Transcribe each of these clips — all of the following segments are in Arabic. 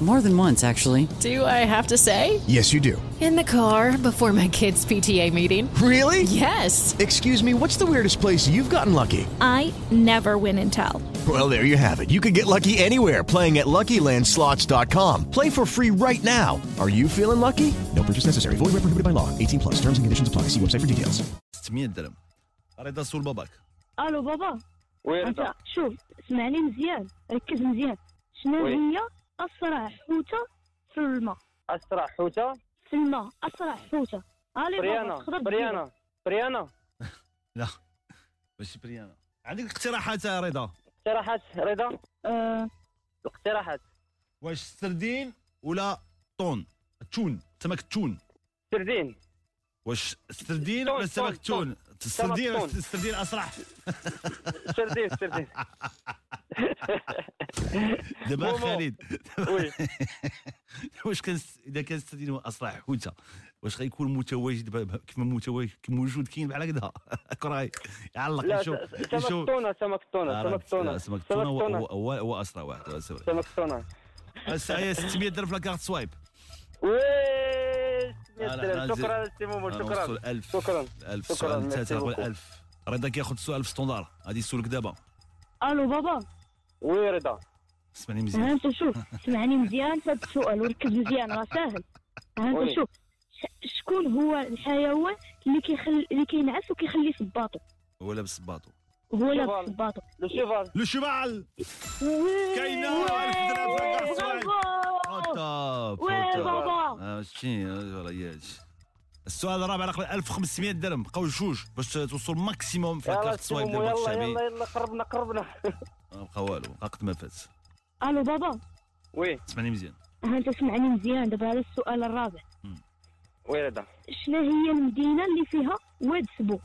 More than once, actually. Do I have to say? Yes, you do. In the car before my kids' PTA meeting. Really? Yes. Excuse me, what's the weirdest place you've gotten lucky? I never win and tell. Well, there you have it. You can get lucky anywhere playing at LuckyLandSlots.com. Play for free right now. Are you feeling lucky? No purchase necessary. Void where prohibited by law. 18 plus. Terms and conditions apply. See website for details. 600 درهم رضا سول باباك الو بابا وي انت رضا شوف اسمعني مزيان ركز مزيان شنو وي. هي أسرع حوتة في الماء. أسرع حوتة؟ في الماء أسرع حوتة. الي بابا بريانا بريانا بريانا لا ماشي بريانا عندك اقتراحات يا رضا؟ اقتراحات رضا. آه. اقتراحات. واش سردين ولا طون؟ تون سمك التون سردين. واش سردين تون، ولا سمك تون، التون السردين. السردين أسرع؟ سردين سردين. دابا. خالد وي. واش كان إذا كان هو اسرع حوتة واش غيكون متواجد كيما متواجد موجود كاين بحال هكذا؟ كراي يعلق يشوف س- سمك يشوف التونه سمك التونه آه، سمك التونه سمك التونه هو اسرع واحد هو سوري. سمك التونه الساعة 600 درهم في لاكارت سوايب. وي لا، لا، لا، شكرا سي مومو شكرا. 1000 شكرا. 1000 شكراً، سؤال بوكو. 1000 رضا كياخذ السؤال في ستوندار. غادي يسولك دابا. ألو بابا. وي رضا اسمعني ها مزيان أنت شوف اسمعني مزيان في هذا السؤال وركز مزيان راه ساهل. ها oui. انت شوف شكون هو الحيوان اللي كيخلي اللي كينعس وكيخلي صباطو هو لابس صباطو هو لابس. صباطو le cheval le cheval كاينة 1000 درهم في la carte Swipe top oui top. بابا. آه، شتي آه،. السؤال الرابع رقم 1500 درهم. بقاو جوج باش توصل maximum في سي Swipe ديال الشعبي يلا يلا قربنا قربنا. ما بقى والو. بقى قد ما فات ألو بابا. oui. اسمعني مزيان. ها أنت اسمعني مزيان. دابا هذا السؤال الرابع. oui رضا. شنو هي المدينة اللي فيها واد سبو؟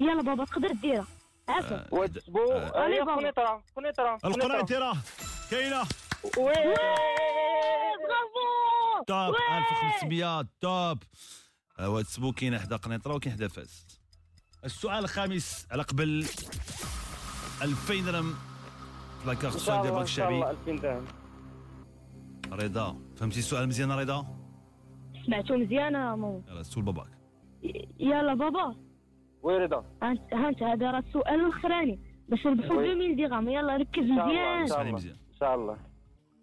يلا بابا تقدر ديرها. عافاك آه، واد سبو؟ هي بابا. قنيطره قنيطره القنيطره كاينة. oui. برافو top. oui. 1500 top. آه، واد سبو كاين حدا قنيطرة وكاين حدا فاس السؤال الخامس على قبل 2000 درهم في la carte شاء ديال الله بنك إن شاء الله الشعبي 2000 درهم. رضا فهمتي السؤال مزيان رضا؟ سمعتو مزيان يا ماما يلا سول باباك. يلا بابا. oui رضا. ها انت ها انت هذا راه السؤال الأخراني. باش نربحو oui. 2000 درهم يلا ركز إن شاء الله مزيان. ان شاء اسمعني الله. مزيان. إن شاء الله.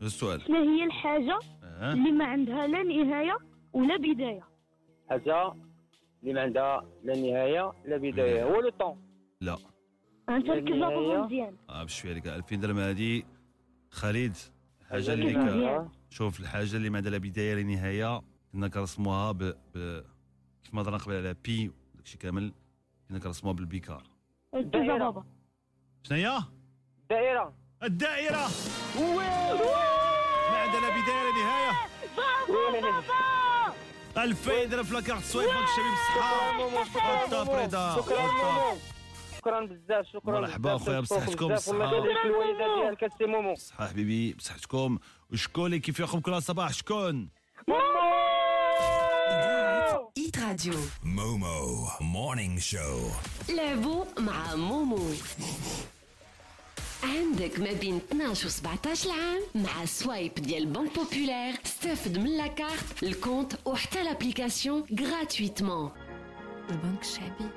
السؤال. شنو هي الحاجة آه. اللي ما عندها لا نهاية ولا بداية؟ حاجة اللي ما عندها لا نهاية لا بداية. هو لو طون. لا. ها انت لا ركز يا بابا نهاية. مزيان. آه بشويه لك 2000 درهم هذه خالد الحاجة اللي. شوف. الحاجة اللي ما عندها لا بداية لا نهاية كنا كنرسموها ب, ب... كيف ما هضرنا قبل على بي داكشي كامل كنا كنرسموها بالبيكار. دائرة. بابا. شنو هي دائرة. الدائرة. ما عندها لا بداية لا نهاية. بابا 2000 درهم في la carte باك الشباب بالصحه شكرا. مومو شكرا بزاف شكرا مرحبا كنشكركم بصحتكم، في الوالده ديالك سي مومو صحه حبيبي بصحتكم. وشكون اللي كيفيقكم كل صباح شكون؟ Hit Radio Momo Morning Show. لعبوا مع مومو. عندك ما بين 12 و 17 عام مع Swipe ديال Banque Populaire استافد من la carte ال compte وحتى l'application gratuitement البنك الشعبي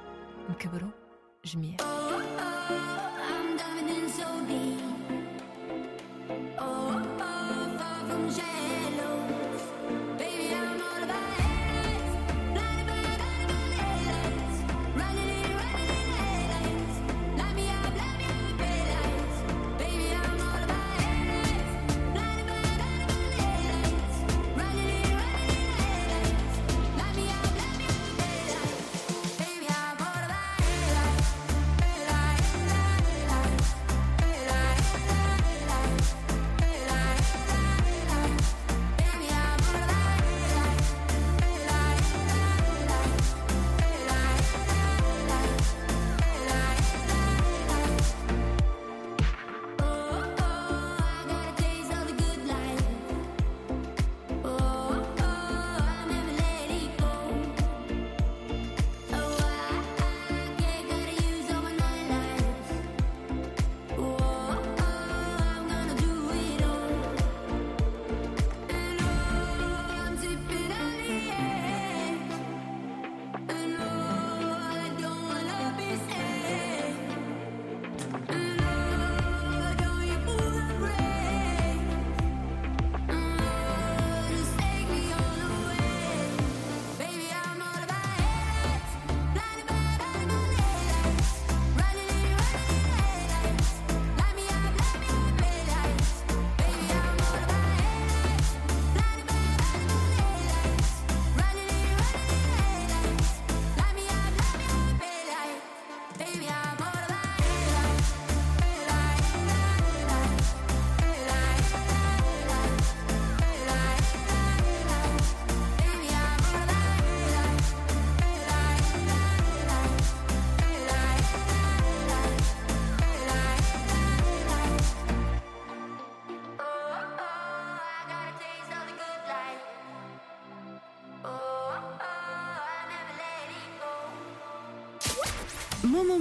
نكبروا جميع.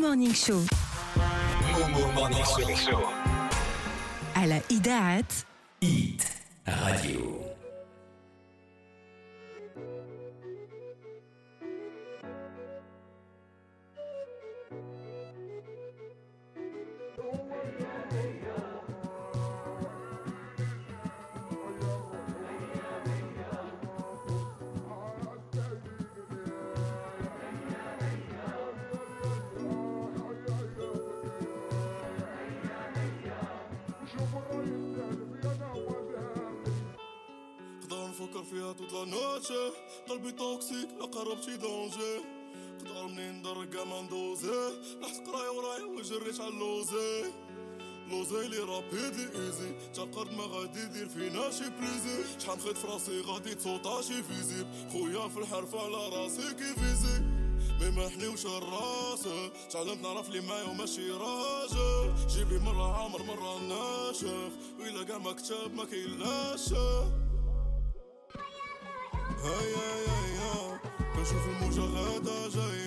Morning Show. Momo Morning Show. À la Idaat. It. قلبي توكسيك لا قربت شي دونجي. نقدر منين ندرك ما ندوزي. رحت قراي وراي وجريت على اللوزي. لوزي لي رابيدي إيزي. تقرد ما غادي يدير فينا شي بليزي شحال نخيط في راسي غادي تصوتا شي فيزيب خويا في الحرف على راسي كيفيزي مي ما حليوش الراس تعلمت نعرف لي معايا وماشي راجل جيب لي مرة عامر مرة ناشف. وإلا كاع ما كتاب ما كيلاش هيا يا يا كنشوف الموجة غادا جاية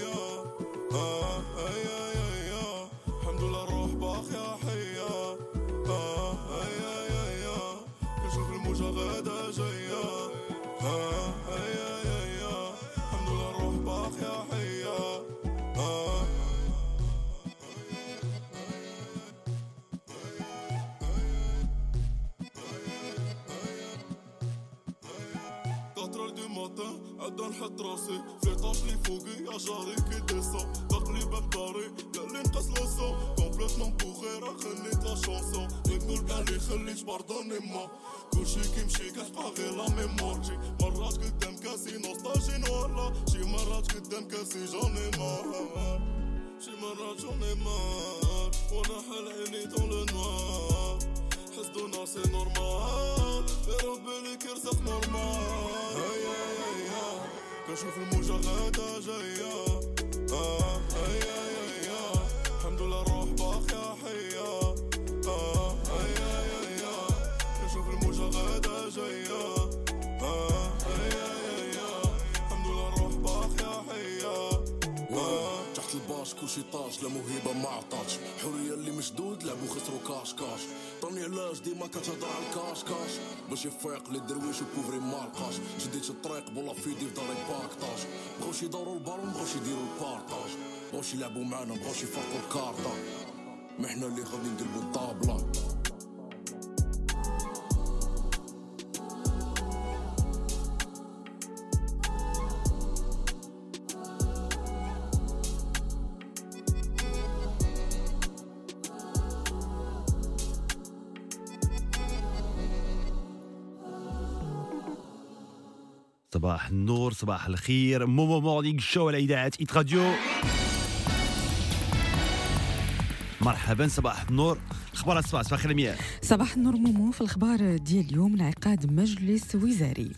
عدا نحط راسي. في لي فوقي يا جاري كي ديسا دقلي باب داري قال نقص لوسو كومبليتمون بوغي راه خليت لا شونسون نقول كاع لي خليت باردوني ما كلشي كيمشي كتبقى غير لا ميموار شي مرات قدام كاسي نوستالجي نورلا شي مرات قدام كاسي جوني مار. شي مرات جوني مار. وأنا حال عيني دون لو نوار حسدونا سي نورمال يا ربي ليك يرزق نورمال Alsof je moest zeggen dat ze تحت البار طاش لا موهبة ما عطاتش. حرية اللي مشدود لعبو خسرو كاش كاش. طني علاش ديما كتهضر على الكاش كاش. باش يفيق للدرويش وكوفري ما لقاش. شديت الطريق بولا فيدي في داري باكطاج بغاوش يدورو البالون بغاوش يديرو البارطاج بغاوش يلعبو معانا بغاوش يفرقو الكارطة ما حنا اللي غادي نقلبو الطابلة. صباح النور صباح الخير. Momo Morning Show على اذاعه Hit Radio. مرحبا صباح النور. أخبار الصباح صباح الخير صباح النور مومو في الأخبار ديال اليوم انعقاد مجلس وزاري.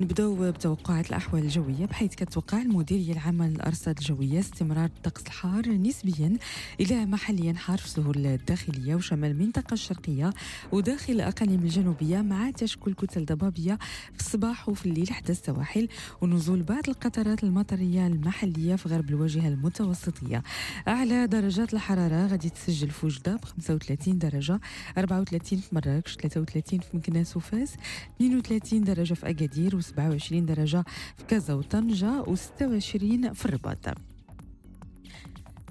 نبداو بتوقعات الأحوال الجوية بحيث كتوقع المديريه العامه للارصاد الجوية استمرار الطقس الحار نسبيا إلى محليا حار في السهول الداخلية وشمال المنطقة الشرقية وداخل الأقاليم الجنوبية مع تشكل كتل ضبابية في الصباح وفي الليل حتى السواحل ونزول بعض القطرات المطرية المحلية في غرب الواجهة المتوسطية. أعلى درجات الحرارة غادي تسجل في وجدة ب 35 درجة 34 في مراكش 33 في مكناس وفاس 32 درجة في أكادير و27 درجة في كازا وطنجه و26 في الرباط.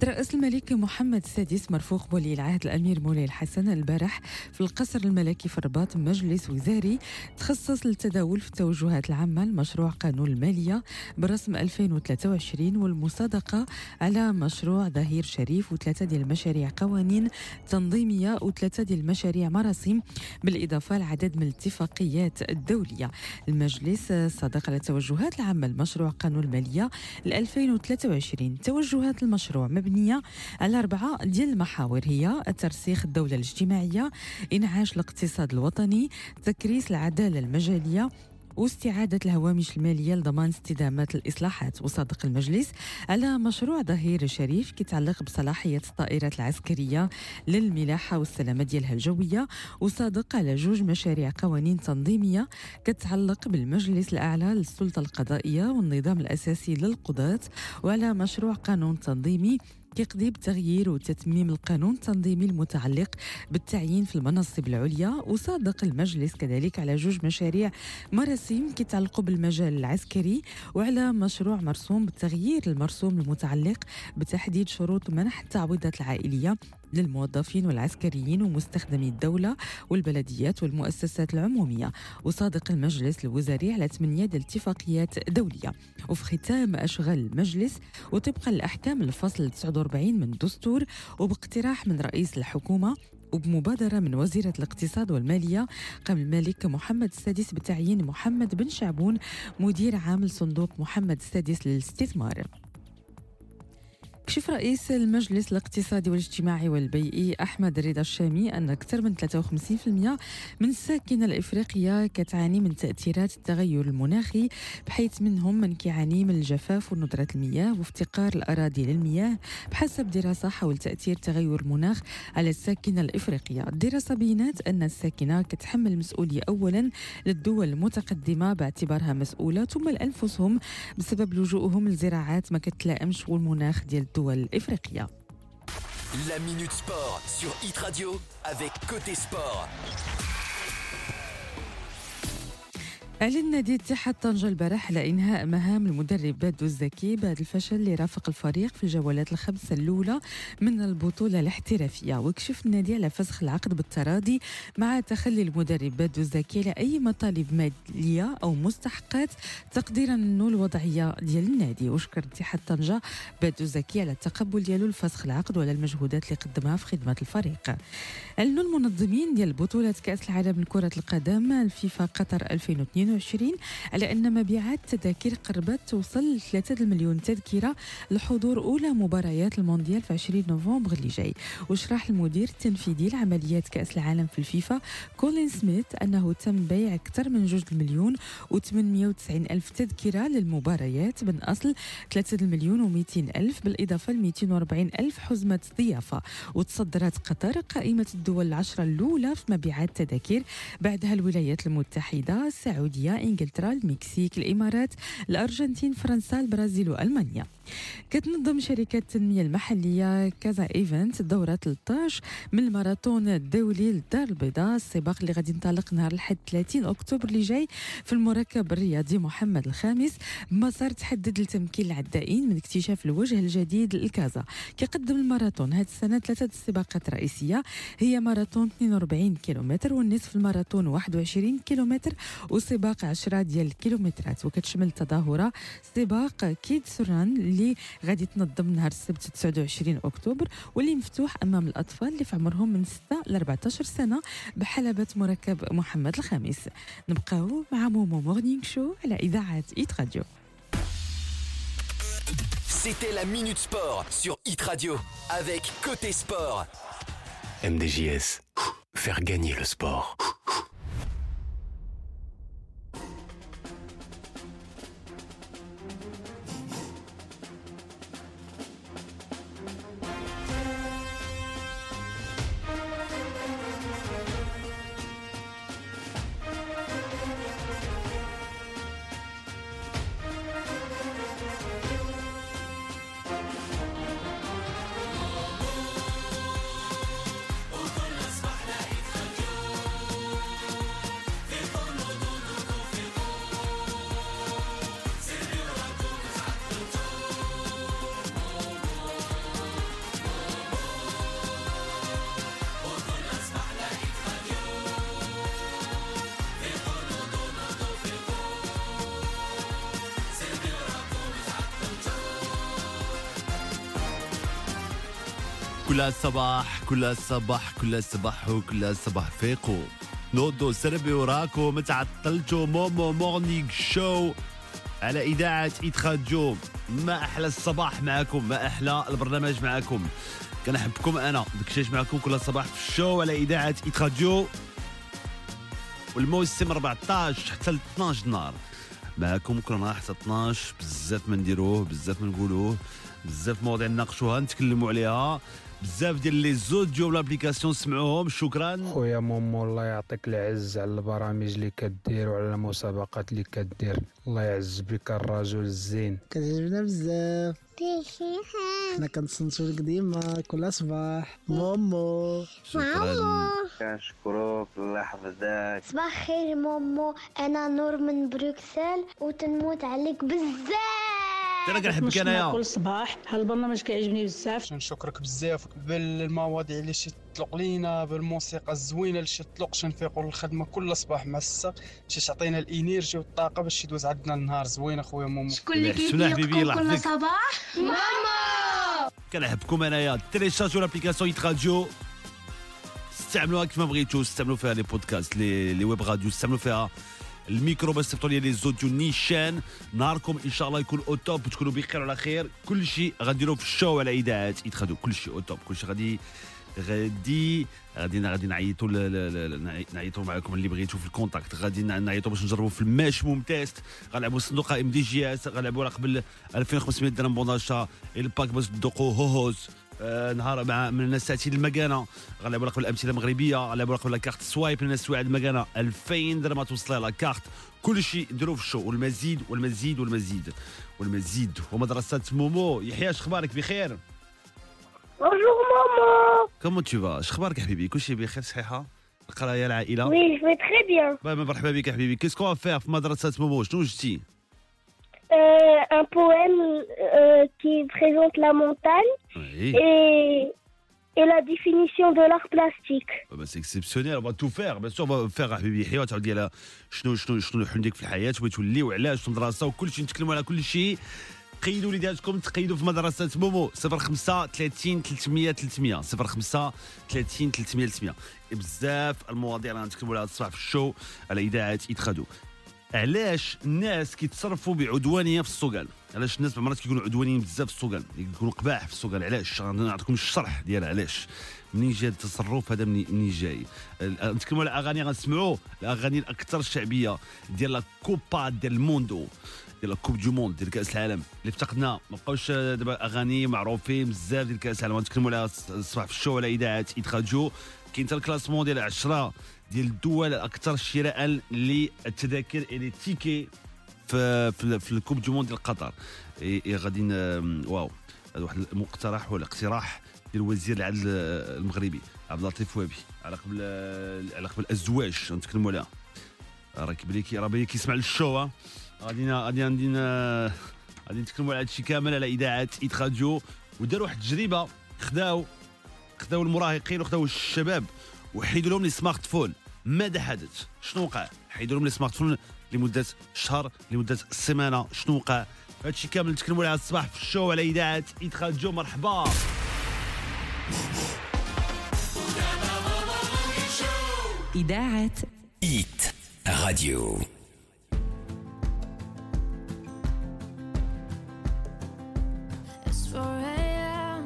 ترأس الملك محمد السادس مرفوق بولي العهد الأمير مولاي الحسن البارح في القصر الملكي في الرباط مجلس وزاري تخصص للتداول في التوجهات العامة لمشروع قانون المالية برسم 2023 والمصادقة على مشروع ظهير شريف وثلاثة ديال المشاريع قوانين تنظيمية وثلاثة ديال المشاريع مراسم بالإضافة لعدد من الاتفاقيات الدولية. المجلس صادق على التوجهات العامة لمشروع قانون المالية ل 2023 توجهات المشروع مبنية على أربعة ديال المحاور هي ترسيخ الدولة الاجتماعية إنعاش الاقتصاد الوطني تكريس العدالة المجالية واستعادة الهوامش المالية لضمان استدامة الإصلاحات وصادق المجلس. على مشروع ظهير الشريف كيتعلق بصلاحية الطائرات العسكرية للملاحة والسلامة ديالها الجوية وصادق على جوج مشاريع قوانين تنظيمية كتعلق بالمجلس الأعلى للسلطة القضائية والنظام الأساسي للقضاة. وعلى مشروع قانون تنظيمي كيقضي بتغيير وتتميم القانون التنظيمي المتعلق بالتعيين في المناصب العليا وصادق المجلس كذلك على جوج مشاريع مراسيم كيتعلقوا بالمجال العسكري وعلى مشروع مرسوم بتغيير المرسوم المتعلق بتحديد شروط منح التعويضات العائلية للموظفين والعسكريين ومستخدمي الدولة والبلديات والمؤسسات العمومية. وصادق المجلس الوزاري على ثمانية ديال الاتفاقيات دولية. وفي ختام أشغال المجلس وطبقا لأحكام الفصل 49 من الدستور وباقتراح من رئيس الحكومة وبمبادرة من وزيرة الاقتصاد والمالية قام الملك محمد السادس بتعيين محمد بن شعبون مدير عام صندوق محمد السادس للاستثمار. كشف رئيس المجلس الاقتصادي والاجتماعي والبيئي أحمد رضا الشامي أن أكثر من 53% من الساكنة الإفريقية كتعاني من تأثيرات التغير المناخي بحيث منهم من كيعاني من الجفاف وندرة المياه وافتقار الأراضي للمياه بحسب دراسة حول تأثير تغير المناخ على الساكنة الإفريقية. الدراسة بينات أن الساكنة كتحمل المسؤولية أولا للدول المتقدمة باعتبارها مسؤولة ثم لأنفسهم بسبب لجوءهم لزراعات ما كتلائمش والمناخ ديال الدول الإفريقية La Minute Sport sur Hit Radio avec Côté Sport. أعلن نادي اتحاد طنجة البارح على إنهاء مهام المدرب بادو الزكي بعد الفشل اللي رافق الفريق في الجولات الخمسة الأولى من البطولة الاحترافية. وكشف النادي على فسخ العقد بالتراضي مع تخلي المدرب بادو الزكي على أي مطالب مالية أو مستحقات تقديرا أنه الوضعية ديال النادي. وشكر اتحاد طنجة بادو الزكي على التقبل ديالو لفسخ العقد وعلى المجهودات اللي قدمها في خدمة الفريق. أعلنوا المنظمين ديال بطولة كأس العالم لكرة القدم الفيفا قطر 2022 على أن مبيعات التذاكر قربت توصل ل 3 مليون تذكرة لحضور أولى مباريات المونديال في 20 نوفمبر اللي جاي. وشرح المدير التنفيذي لعمليات كأس العالم في الفيفا كولين سميث أنه تم بيع أكثر من 2 مليون و890 ألف تذكرة للمباريات من أصل 3 مليون و200 ألف بالإضافة ل 240 ألف حزمة ضيافة. وتصدرت قطر قائمة الدول العشرة الأولى في مبيعات التذاكر بعدها الولايات المتحدة السعودية السعودية إنجلترا المكسيك الإمارات الأرجنتين فرنسا البرازيل وألمانيا. كتنظم شركة التنمية المحلية Casa Events دورة 13 من الماراثون الدولي للدار البيضاء. السباق اللي غادي ينطلق نهار الحد 30 أكتوبر اللي جاي في المركب الرياضي محمد الخامس. بمسار تحدد لتمكين العدائين من اكتشاف الوجه الجديد لكازا كيقدم الماراثون هذه السنة ثلاثة سباقات رئيسية. هي ماراثون 42 كيلومتر والنصف الماراثون 21 كيلومتر وسباق 10 ديال الكيلومترات. وكتشمل التظاهرة سباق كيد سوران اللي غادي تنظم نهار السبت 29 أكتوبر واللي مفتوح أمام الأطفال اللي في عمرهم من 6 ل 14 سنة بحلبة مركب محمد الخامس نبقاو مع مومو مورنينغ شو على إذاعة إيت راديو C'était la Minute Sport sur Hit Radio avec Côté Sport. MDJS, faire gagner le sport. كل صباح كل صباح كل صباح وكل صباح فيقوا نوضوا سربيو راكو ما تعطلتوا Momo Morning Show. على Hit Radio ما أحلى الصباح معكم ما أحلى البرنامج معكم. كنحبكم أنا دكشاش معكم كل صباح في ال show على Hit Radio والموسم 14 حتى ل 12 نهار. معكم كلنا حتى 12 بزاف ما نديروه بزاف ما نقولوه بزاف مواضيع نناقشوها نتكلموا عليها. بزاف ديال les audios و l'application سمعوهم شكرا. خويا مومو الله يعطيك العز على البرامج اللي كدير وعلى المسابقات اللي كدير. الله يعز بك الرجل الزين. كتعجبنا بزاف. حنا كنتصنتو لك ديما كل صباح. مومو. كنشكروك الله يحفظك صباح الخير مومو. أنا نور من بروكسل وتنموت عليك بزاف. أنا كنحبك انايا كل صباح. هالبرنامج كيعجبني بزاف. نشكرك بزاف بالمواضيع اللي شي تطلق لينا بالموسيقى الزوينة اللي شي تطلق شي نفيقوا للخدمه كل صباح مع السا شي تعطينا ال energy والطاقة باش يدوز عندنا النهار زوين أخويا مومو شكون اللي كيفيقكم حبيبي الله كل صباح؟ ماما! كنحبكم أنايا. تيليشارجيو l'application Hit Radio استعملوها كيف ما بغيتو استعملوا فيها les podcasts les les web radios استعملوا فيها الميكرو باش تصيفطوا لي لي زوديو نيشان. نهاركم إن شاء الله يكون أو توب وتكونوا بخير وعلى خير. كل شيء غنديروا في الشو على ايت راديو كل شيء أو توب. كل شيء غادي غادي غادي غادي نعيطوا نعيطوا معكم اللي بغيتوا في الكونتاكت. غادي نع- نعيطوا باش نجربوا في المشموم تيست غنلعبوا صندوق ام دي جي اس غنلعبوا على قبل 2500 درهم بوناشا الباك باش تذوقوا هوهوز. نهار مع من الناس تأتي المكانة. على قبل الأمثلة المغربية على قبل كارت سوايب من الناس سواعد المكانة. 2000 درهم توصل لا كارت كل شيء نديروه في ال show. والمزيد والمزيد والمزيد. والمزيد. ومدرسة مومو. يحيى أخبارك؟ بخير؟ Bonjour Momo comment tu vas؟ أخبارك حبيبي؟ كل شيء بخير صحيحة؟ القراية العائلة؟ Vais très bien. باي مرحبا بك حبيبي. qu'est-ce qu'on va faire في مدرسة مومو؟ شنو جبتي؟ Euh, un poème euh, qui présente la montagne Oui. et, et la définition de l'art plastique. bah, c'est exceptionnel on va tout faire. Bien sûr on va faire حبيبي يحيى وتعاود ديال شنو شنو شنو حلمك في الحياة بغيت تولي وعلاش في المدرسة وكل شيء نتكلموا على كل شيء قيدوا وليداتكم تقيدوا في مدرسة مومو 05 30 300 300 05 30 300 300 بزاف المواضيع اللي غنتكلموا عليها الصباح في الشو على إذاعة إتخادو علاش الناس كيتصرفوا بعدوانية في السوقان علاش الناس مرات كيكونوا عدوانيين بزاف في السوقان يكونوا قباح في السوقان علاش؟ غنعطيكم الشرح ديال علاش؟ منين جا التصرف هذا؟ منين جاي؟ نتكلموا على أغاني غنسمعوا الأغاني الأكثر شعبية ديال la copa ديال ال mundo ديال la coupe du monde ديال كأس العالم. اللي افتقدنا ما بقاوش دابا أغاني معروفين بزاف ديال كأس العالم. غنتكلموا عليها الصباح في ال show على إذاعة راديو كاين حتى ال classement ديال 10 ديال الدول الاكثر شراء للتذاكر et les tickets في في, ال coupe du monde ديال قطر. إي غادي واو. هذا واحد المقترح ولا اقتراح ديال وزير العدل المغربي عبد اللطيف وهبي على قبل على قبل الأزواج نتكلموا عليها. راه كيبان لي راه باين كيسمع لل show. غادي غادي غادي غادي نتكلموا على هادشي كامل على إذاعة Hit Radio. وداروا واحد التجربة خداو خداو المراهقين وخداو الشباب وحيدوا لهم les smartphones. ماذا حدث؟ شنو وقع؟ حيدوا لهم les smartphones لمدة شهر لمدة سيمانه شنو وقع؟ هادشي كامل نتكلموا عليه الصباح في ال show على إذاعة Hit Radio مرحبا. إذاعة Hit Radio It's 4 a.m.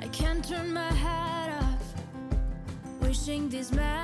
I can't turn my head off. Wishing these memories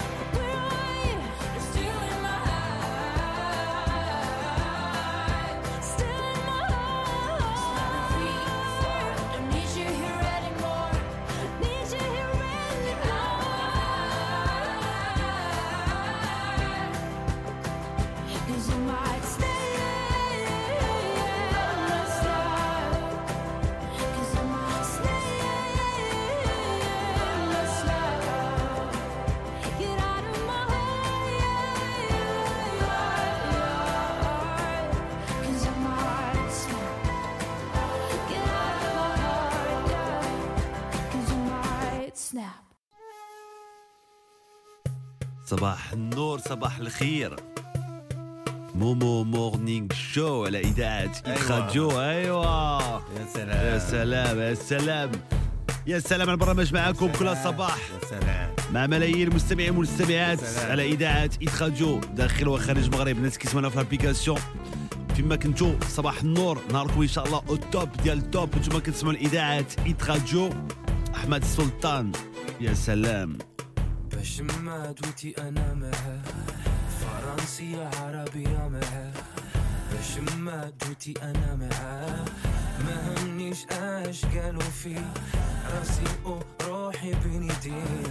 صباح النور صباح الخير. Momo Morning Show على إذاعة Hit. Radio ايوا يا سلام. يا سلام يا سلام. يا سلام على البرنامج معكم كل صباح يا سلام. مع ملايين المستمعين والمستمعات. على إذاعة Hit Radio داخل وخارج المغرب. الناس كيسمعونا في l'application. فيما كنتو صباح النور. نهاركم إن شاء الله ال top ديال ال top أنتم كتسمعوا الإذاعة Hit Radio أحمد السلطان يا سلام. باش ما دويتي أنا معاه فرنسية عربية معاه باش ما دويتي أنا معاه ما همنيش اش قالوا فيه راسي وروحي بين يديه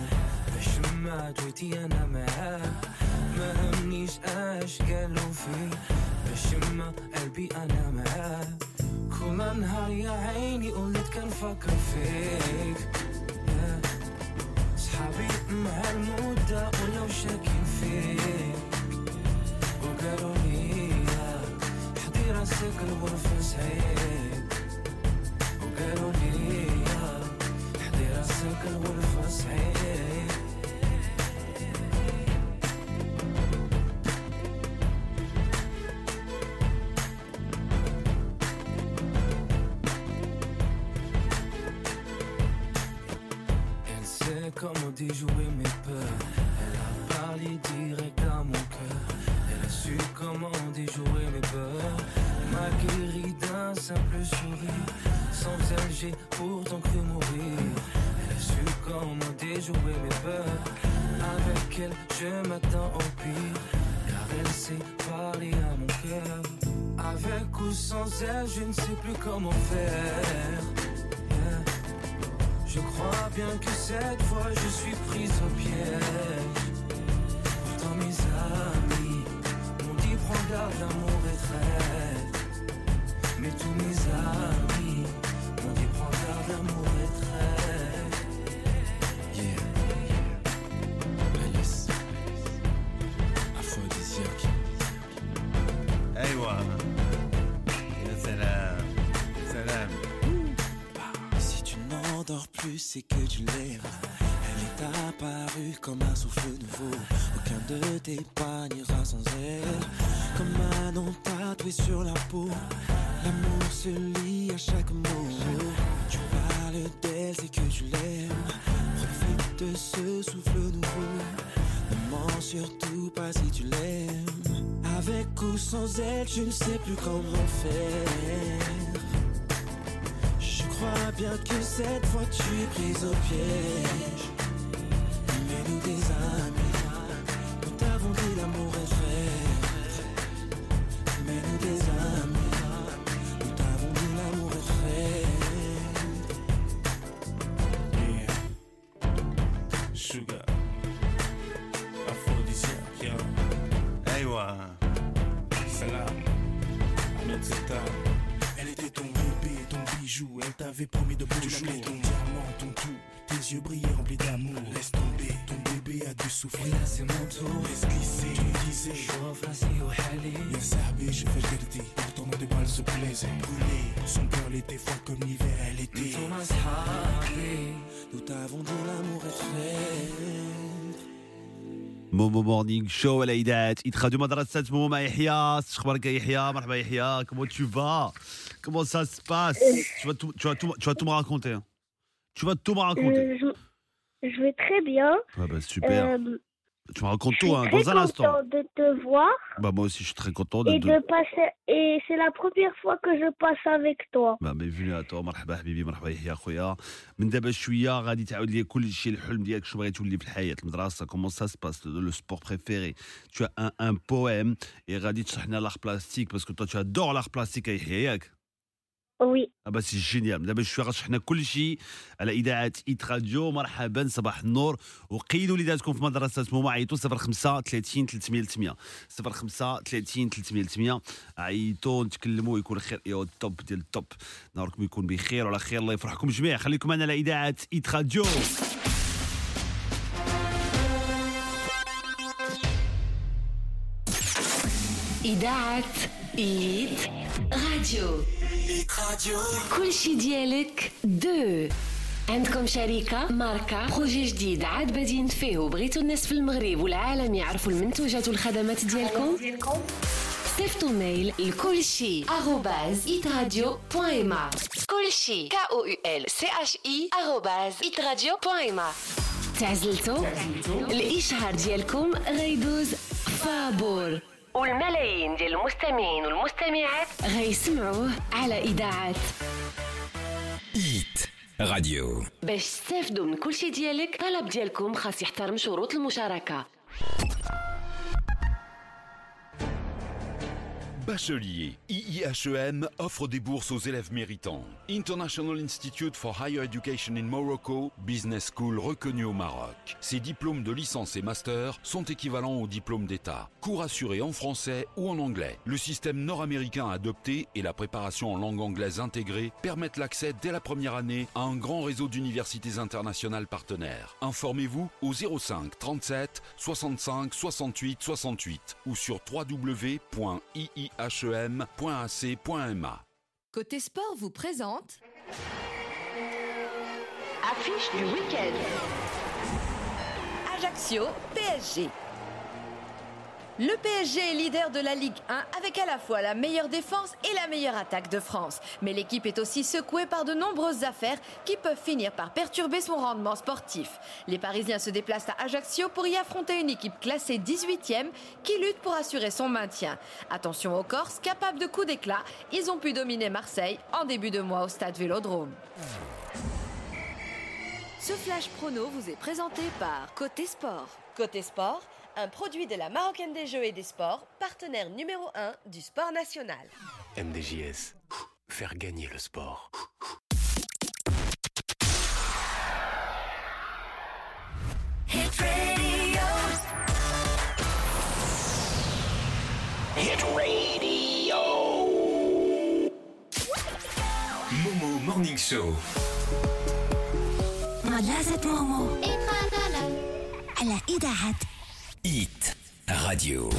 باش ما دويتي أنا معاه ما همنيش اش قالوا فيه باش ما قلبي أنا معاه كل نهار يا عيني قلت كنفكر فيك. صحابي مع المدة ولو شاكين فيك. وقالوا لي حضي راسك الغرفة سعيد. قالوا لي حضيرة السكن والفصحيح Elle sait comment déjouer mes peurs. Elle a parlé direct à mon cœur. Elle a su comment déjouer mes peurs. M'a guéri d'un simple sourire. Sans elle, j'ai pourtant cru mourir. Elle a su comment déjouer mes peurs. Avec elle, je m'attends au pire. Car elle sait parler à mon cœur. Avec ou sans elle, je ne sais plus comment faire. Je crois bien que cette fois je suis prise au piège. Pourtant mes amis m'ont dit prends garde, l'amour est traite. Mais tous mes amis m'ont dit prends garde, l'amour est traite. Tu n'endors plus, c'est que tu l'aimes. Elle est apparue comme un souffle nouveau. Aucun de tes pas n'ira sans elle. Comme un nom tatoué sur la peau. L'amour se lit à chaque mot. Tu parles d'elle, c'est que tu l'aimes. Profite de ce souffle nouveau. Ne mens surtout pas si tu l'aimes. Avec ou sans elle, je ne sais plus comment faire. Crois bien que cette fois tu es prise au piège. مورنينغ شو على اذاعه ايت راديو مدرسه مومو مع يحيى اش اخبارك يا يحيى مرحبا يحيى كومون tu vas comment ça se passe tu vas tout tu vas tout tu vas tout me raconter hein. tu vas tout me raconter Euh, je, je vais très bien. ah bah super Euh, tu me racontes je suis tout hein, très dans un instant content de te voir bah moi aussi je suis très content de, et de... de passer. Et c'est la première fois que je passe avec toi. bah bienvenue à toi مرحبا حبيبي مرحبا يحيى خويا من دابا شويه غادي تعاود لي كل شيء الحلم ديالك شنو بغيتي تولي في الحياه المدرسه كومون سا سباس لو سبور بريفيري tu as un, un poème et غادي تشرح لنا l'art plastique parce que toi tu adores l'art plastique يا يحيى ياك Oui. ah bah c'est génial دابا شوية غتشرح لنا كل شيء على اذاعه Hit Radio مرحبا صباح النور وقيدوا وليداتكم في مدرسه مومو عيطوا 05 30 300 300 05 30 300 300 عيطوا نتكلموا يكون خير يا ال top ديال ال top نهاركم يكون بخير وعلى خير الله يفرحكم جميع خليكم معنا على اذاعه Hit Radio إذاعة إيد راديو. إيت راديو كل شي ديالك دو. عندكم شركة ماركة بروجي جديد عاد بادين فيه وبغيتوا الناس في المغرب والعالم يعرفوا المنتوجات والخدمات ديالكم؟ صيفطوا ميل لكل شي آروباز إيتراديو بوان ما كل أو يو ال سي اش اي آروباز إيتراديو بوان ما تعزلتوا الإشهار ديالكم غيدوز فابور. والملايين ديال المستمعين والمستمعات. غيسمعوه على إذاعة إيت راديو باش تستافدوا من كل شي ديالك طلب ديالكم خاص يحترم شروط المشاركة. Bachelier, IIHEM offre des bourses aux élèves méritants. International Institute for Higher Education in Morocco, business school reconnue au Maroc. Ces diplômes de licence et master sont équivalents aux diplômes d'État. Cours assurés en français ou en anglais. Le système nord-américain adopté et la préparation en langue anglaise intégrée permettent l'accès dès la première année à un grand réseau d'universités internationales partenaires. Informez-vous au 05 37 65 68 68 ou sur hem.ac.ma. Côté sport vous présente. Affiche du week-end. Ajaccio PSG. Le PSG est leader de la Ligue 1 avec à la fois la meilleure défense et la meilleure attaque de France. Mais l'équipe est aussi secouée par de nombreuses affaires qui peuvent finir par perturber son rendement sportif. Les Parisiens se déplacent à Ajaccio pour y affronter une équipe classée 18e qui lutte pour assurer son maintien. Attention aux Corses, capables de coups d'éclat, ils ont pu dominer Marseille en début de mois au stade Vélodrome. Ce flash prono vous est présenté par Côté Sport. Côté Sport, un produit de la Marocaine des Jeux et des Sports, partenaire numéro 1 du sport national. MDJS. Faire gagner le sport. Hit radio. Hit radio. Momo Morning Show. مدرسة مومو على إذاعة Hit Radio.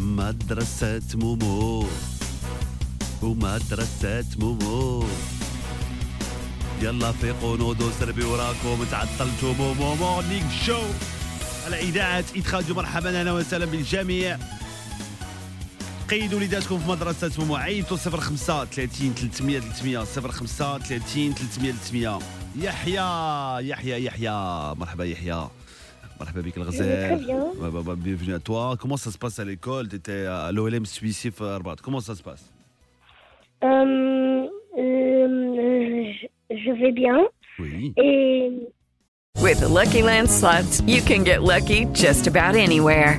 مدرسة مومو. ومدرسة مومو. يلا فيقوا نوضوا سربي وراكم تعطلتوا مومو. مورنينغ شو على إذاعة إدخال مرحبا أهلا وسهلا بالجميع. قيدوا وليداتكم في مدرسة مومو. عيطوا 05 30 300 300 05 30 300 300 يحيى يحيى يحيى. مرحبا يحيى. Bienvenue à toi. Comment ça se passe à l'école? Tu étais à l'OLM Suissif Arbat. Comment ça se passe? Euh, euh, je, je vais bien. Oui. Et With the Lucky Land slots, you can get lucky just about anywhere.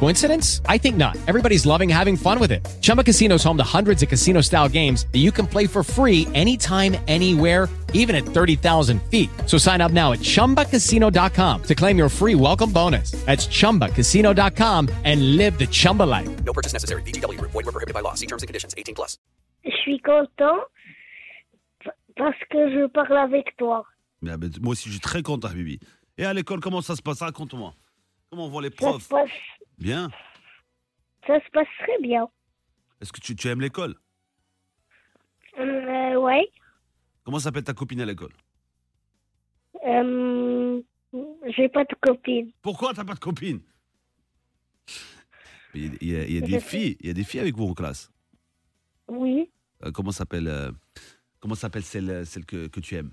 Coincidence? I think not. Everybody's loving having fun with it. Chumba Casino is home to hundreds of casino style games that you can play for free anytime, anywhere, even at 30,000 feet. So sign up now at chumbacasino.com to claim your free welcome bonus. That's chumbacasino.com and live the Chumba life. No purchase necessary. VGW Group. Void were prohibited by law. See terms and conditions. 18 plus. je suis content parce que je parle avec toi. Ah mais, mais Moi aussi, je suis très content, Bibi. Et à l'école, comment ça se passe Raconte-moi. Comment vont les Ça profs se passe, Bien. ça se passe très bien. Est-ce que tu, tu aimes l'école? Euh, ouais. Comment s'appelle ta copine à l'école? Euh, j'ai pas de copine. Pourquoi t'as pas de copine? Il y a, il y des filles, il y a des filles avec vous en classe. Oui. Euh, comment s'appelle euh, Comment s'appelle celle, celle que, que tu aimes?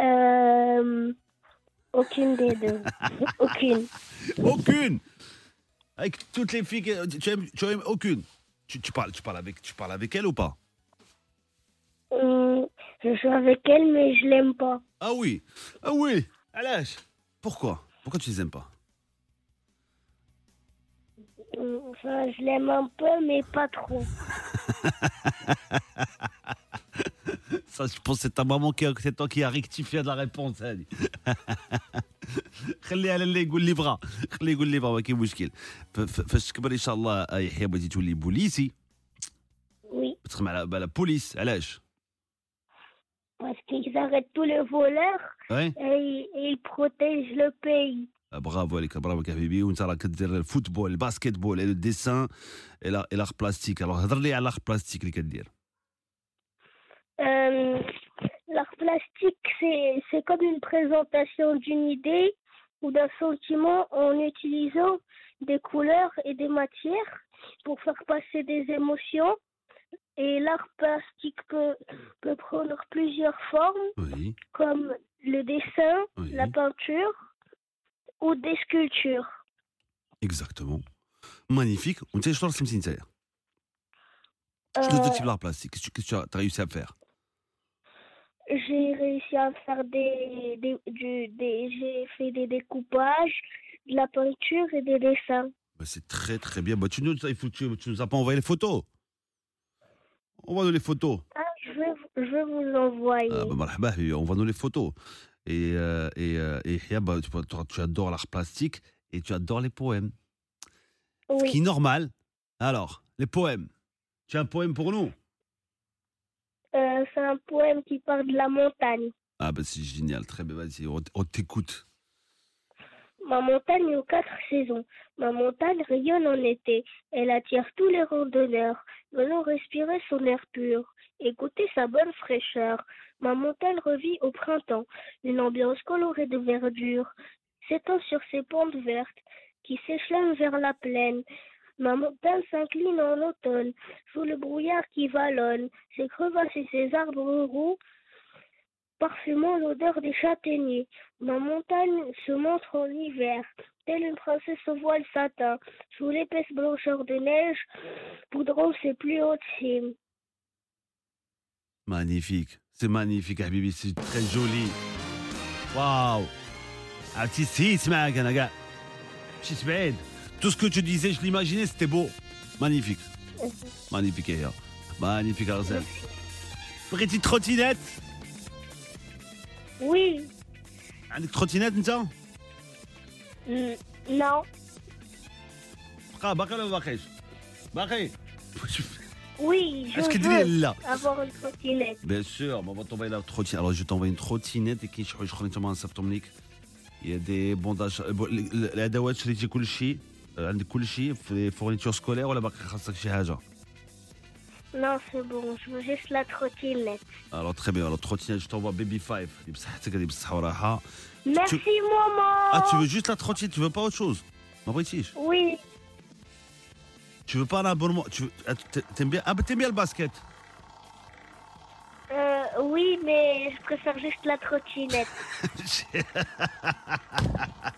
Euh, aucune des deux. aucune. Aucune Avec toutes les filles que tu aimes, tu aimes aucune. Tu, tu parles, tu parles avec, tu parles avec elle ou pas? Hum, je suis avec elle, mais je l'aime pas. Ah oui, ah oui. Alash. Pourquoi? Pourquoi tu les aimes pas? Hum, Enfin, je l'aime un peu, mais pas trop. Ça, je pense que c'est ta maman qui a, c'est toi qui a rectifié de la réponse. هذه. خليها على اللي يقول لي بغا خليه يقول لي بغا ما كاين مشكل ف- ف- فاش تكبر ان شاء الله آه، يحيى بغيتي تولي بوليسي Oui. تخدم على على بوليس علاش Parce qu'ils arrêtent tous les voleurs Ouais. et, et ils protègent le pays. آه، برافو عليك برافو عليك حبيبي وانت راك كدير الفوتبول الباسكيت بول لو ديسان اي لاغ بلاستيك الوغ هضر لي على لاغ بلاستيك اللي كدير euh, l'art plastique, c'est, comme une présentation d'une idée ou d'un sentiment en utilisant des couleurs et des matières pour faire passer des émotions. Et l'art plastique peut, peut prendre plusieurs formes, comme le dessin, la peinture ou des sculptures. Exactement. Magnifique. On tient sur le cimetière. Je te dis euh, l'art plastique. Qu'est-ce que tu as réussi à faire? J'ai réussi à faire des, des, du- des j'ai fait des découpages, de la peinture et des dessins. Bah, c'est très très bien. Bah, tu, nous, il faut, tu, tu nous as pas envoyé les photos Envoie-nous les photos. Ah, je vais, je vais vous envoyer. Ah, bah, envoie-nous les photos. Et, euh, et, euh, et bah, tu, tu- tu adores l'art plastique et tu adores les poèmes. Ce qui est normal. Alors, les poèmes. Tu as un poème pour nous? Euh, c'est un poème qui parle de la montagne. Ah, bah c'est génial. Très bien, vas-y, on, t'écoute. Ma montagne aux quatre saisons. Ma montagne rayonne en été. Elle attire tous les randonneurs. Venons respirer son air pur. Écoutez sa bonne fraîcheur. Ma montagne revit au printemps. Une ambiance colorée de verdure s'étend sur ses pentes vertes qui s'échelonnent vers la plaine. Ma montagne s'incline en automne sous le brouillard qui vallonne. Ses crevasses et ses arbres roux parfumant l'odeur des châtaigniers. Ma montagne se montre en hiver, telle une princesse au voile satin, sous l'épaisse blancheur de neige, poudrant ses plus hautes cimes. Magnifique. C'est magnifique, Habibi. C'est très joli. Waouh. عرفتي سيت معاك انا كاع مشيت بعيد tout ce que tu disais je l'imaginais c'était beau magnifique magnifique يا magnifique غزال بغيتي تروتينات Oui, عندك تروتينات انت mm, non, بقى باقي ولا ما باقيش باقي oui, je Est-ce que tu dis veux là avoir une trottinette. Bien sûr, on va t'envoyer la trottinette. Alors, je t'envoie une trottinette et qui je crois que نصيفطهم لك. Il y a des bondages الادوات شريتي كل شيء عندك كل شيء في فورنيتور سكولير ولا باقي خاصك شي حاجه Non, c'est bon, je veux juste la trottinette. Alors très bien, alors trottinette, je t'envoie Baby 5 اللي بصحتك اللي بالصحة والراحة. Merci, maman. Ah, tu veux juste la trottinette, tu veux pas autre chose ما بغيتيش Oui, Tu veux pas un abonnement tu veux... ah, tu- T'aimes bien... Ah, bah t'aimes bien le basket euh, oui, mais je préfère juste la trottinette.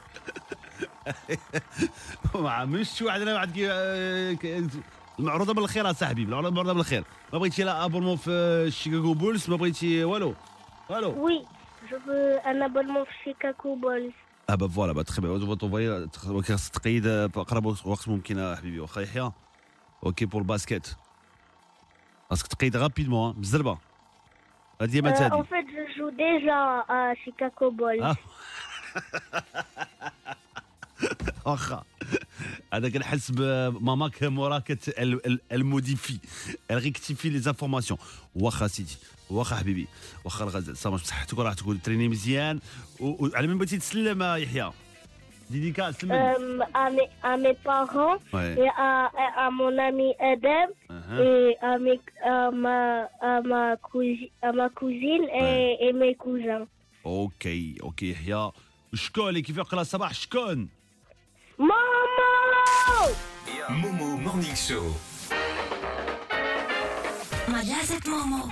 ما عملش شي واحد أنا واحد المعروضة بالخير اصاحبي المعروضة بالخير. ما بغيتي لا ابونمون في شيكاغو بولز ما بغيتي والو؟ والو؟ Je veux un abonnement Chicago Bulls. آه با فوالا با تخي بيان تونفوي خاص تقيد آه، في اقرب وقت ممكن حبيبي. واخا يحيى. أوكي بور الباسكيت خاصك تقيد رابيدمون بالزربه هادي ما Euh, تهدي. joue déjà à Chicago Bulls. آه. واخا. هذا كنحس بماماك موراك الموديفي. ريكتيفي لي زانفورماسيون واخا سيدي. واخا حبيبي. واخا الغزال. صافي بصحتك وراه تكون تريني مزيان. وعلى من بغيتي تسلم يحيى؟ ديديكا سلم لي. Euh, à, mes, à mes parents Ouais. et à, à mon ami Adam Uh-huh. et à, mes, à, ma, à, ma cousi- à ma cousine et, et mes cousins. OK OK يحيى شكون اللي كيف يقرا الصباح؟ شكون؟ Maman Momo Morning Show. مدرسة مومو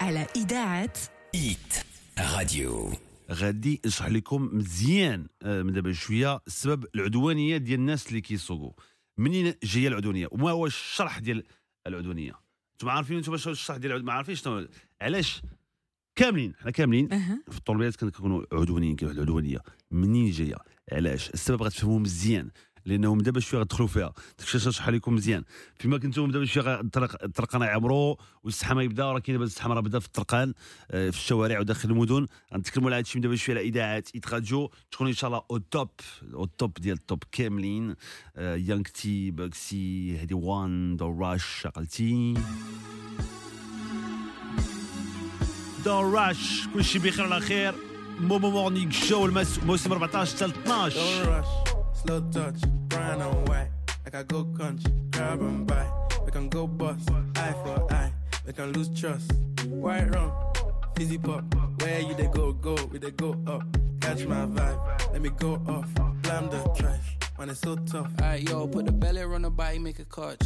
على إذاعة Hit Radio. غادي نشرح لكم مزيان آه، من دابا شوية السبب العدوانية ديال الناس اللي كيسوقوا منين جاية العدوانية؟ وما هو الشرح ديال العدوانية؟ أنتم عارفين أنتم شنو الشرح ديال العدوانية؟ ما عارفين شنو علاش؟ كاملين حنا كاملين في الطلبيات كنكونوا عدوانيين كاين واحد العدوانية؟ منين جاية؟ علاش؟ السبب غتفهموا مزيان لأنهم دابا شوية غتدخلوا فيها. داكشي اللي نشرح لكم مزيان. فيما كنتم دابا شوية الطرقان يعمروا والزحمه يبدا راه كاين دابا الزحمه راه بدا في الطرقان آه، في الشوارع وداخل المدن. غنتكلموا على هادشي دابا شوية على إذاعات Hit Radio تكون إن شاء الله au top au top ديال ال top كاملين. آه، يانكتي باكسي هادي وان دو راش عقلتي. دو راش كلشي بخير على خير. مومو مورنينغ شو المس- الموسم 14 حتى ل 12 Don't rush, slow touch, brown and white. Like I go country, grab and buy. We can go bust, eye for eye. We can lose trust. White rum, fizzy pop. Where you they go, go, we they go up. Catch my vibe, let me go off. Blam the trash, man, it's so tough. Alright, yo, put the belly on the body, make a catch.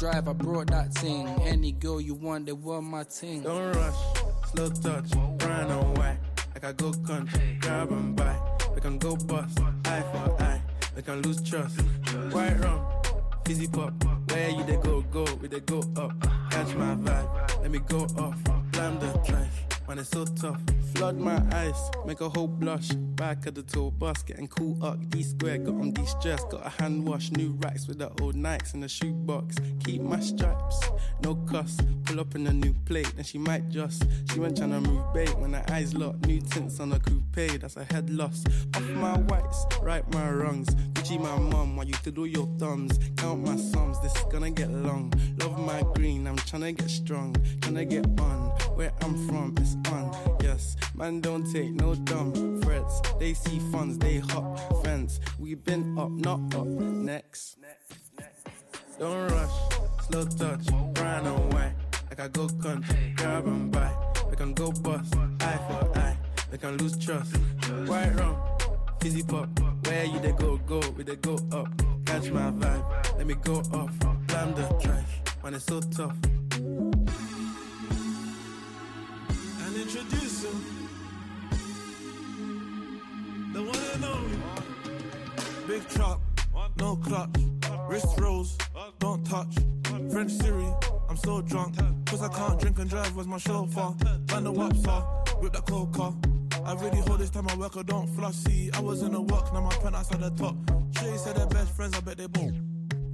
drive, I brought that thing. Any girl you want, they want my ting. Don't rush, slow touch, run away. I go country, grab and buy. We can go bust, eye for eye. We can lose trust. White rum, fizzy pop. Where you they go, go, we they go up. Catch my vibe, let me go off. Blam the drive, man, it's so tough. Flood my eyes, make a whole blush. Back of the tour bus, getting cool up. D square, got on de stress. Got a hand wash, new racks with the old Nikes in the shoebox. Keep my stripes, no cuss. Pull up in a new plate, then she might just. She went tryna move bait when her eyes locked. New tints on a coupe, that's a head loss. Off my whites, right my wrongs. Gucci my mum, while you do your thumbs. Count my sums, this is gonna get long. Love my green, I'm tryna get strong. Tryna get on, where I'm from, it's on. Yes, man, don't take no dumb threats. They see funds, they hop fence. We been up, not up. Next. Don't rush, slow touch, brown and white. Like I go country, grab and buy. We can go bust, eye for eye. We can lose trust. White rum, fizzy pop. Where you they go, go, we they go up. Catch my vibe, let me go off. Blam the track, man, it's so tough. Him. The one and only. Big truck, no clutch. Wrist rolls, don't touch. French Siri, I'm so drunk. Cause I can't drink and drive, where's my chauffeur? Man the waps are, whip that coca. I really hold this time I work, I don't flush. See, I was in the work, now my pen outside the top. Shay said they're best friends, I bet they both.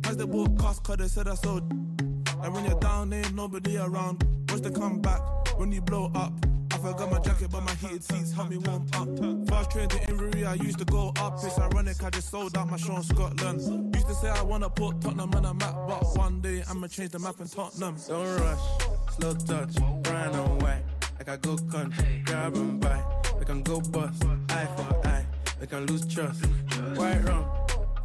As they bought cast, cause they said I sold. And when you're down, ain't nobody around. Watch the come back when you blow up. I got my jacket, but my heated seats help me warm up. Fast train to Inverie, I used to go up. It's ironic, I just sold out my show in Scotland. Used to say I wanna put Tottenham on a map, but one day I'ma change the map in Tottenham. Don't rush, slow touch, brown and white. Like I go country, grab and buy. We can go bust, eye for eye. We can lose trust. White rum,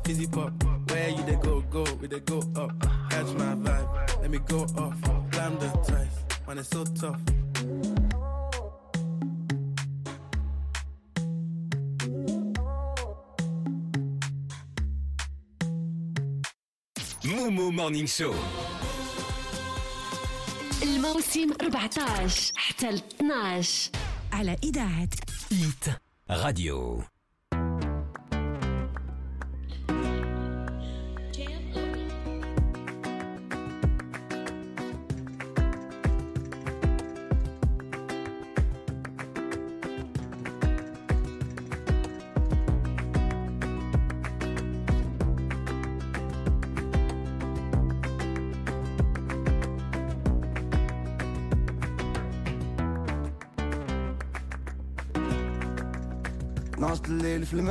fizzy pop. Where you they go, go, we they go up. Catch my vibe, let me go off. Blam the twice, man, it's so tough. Morning Show. الموسم 14 حتى 12 على إذاعة ليت راديو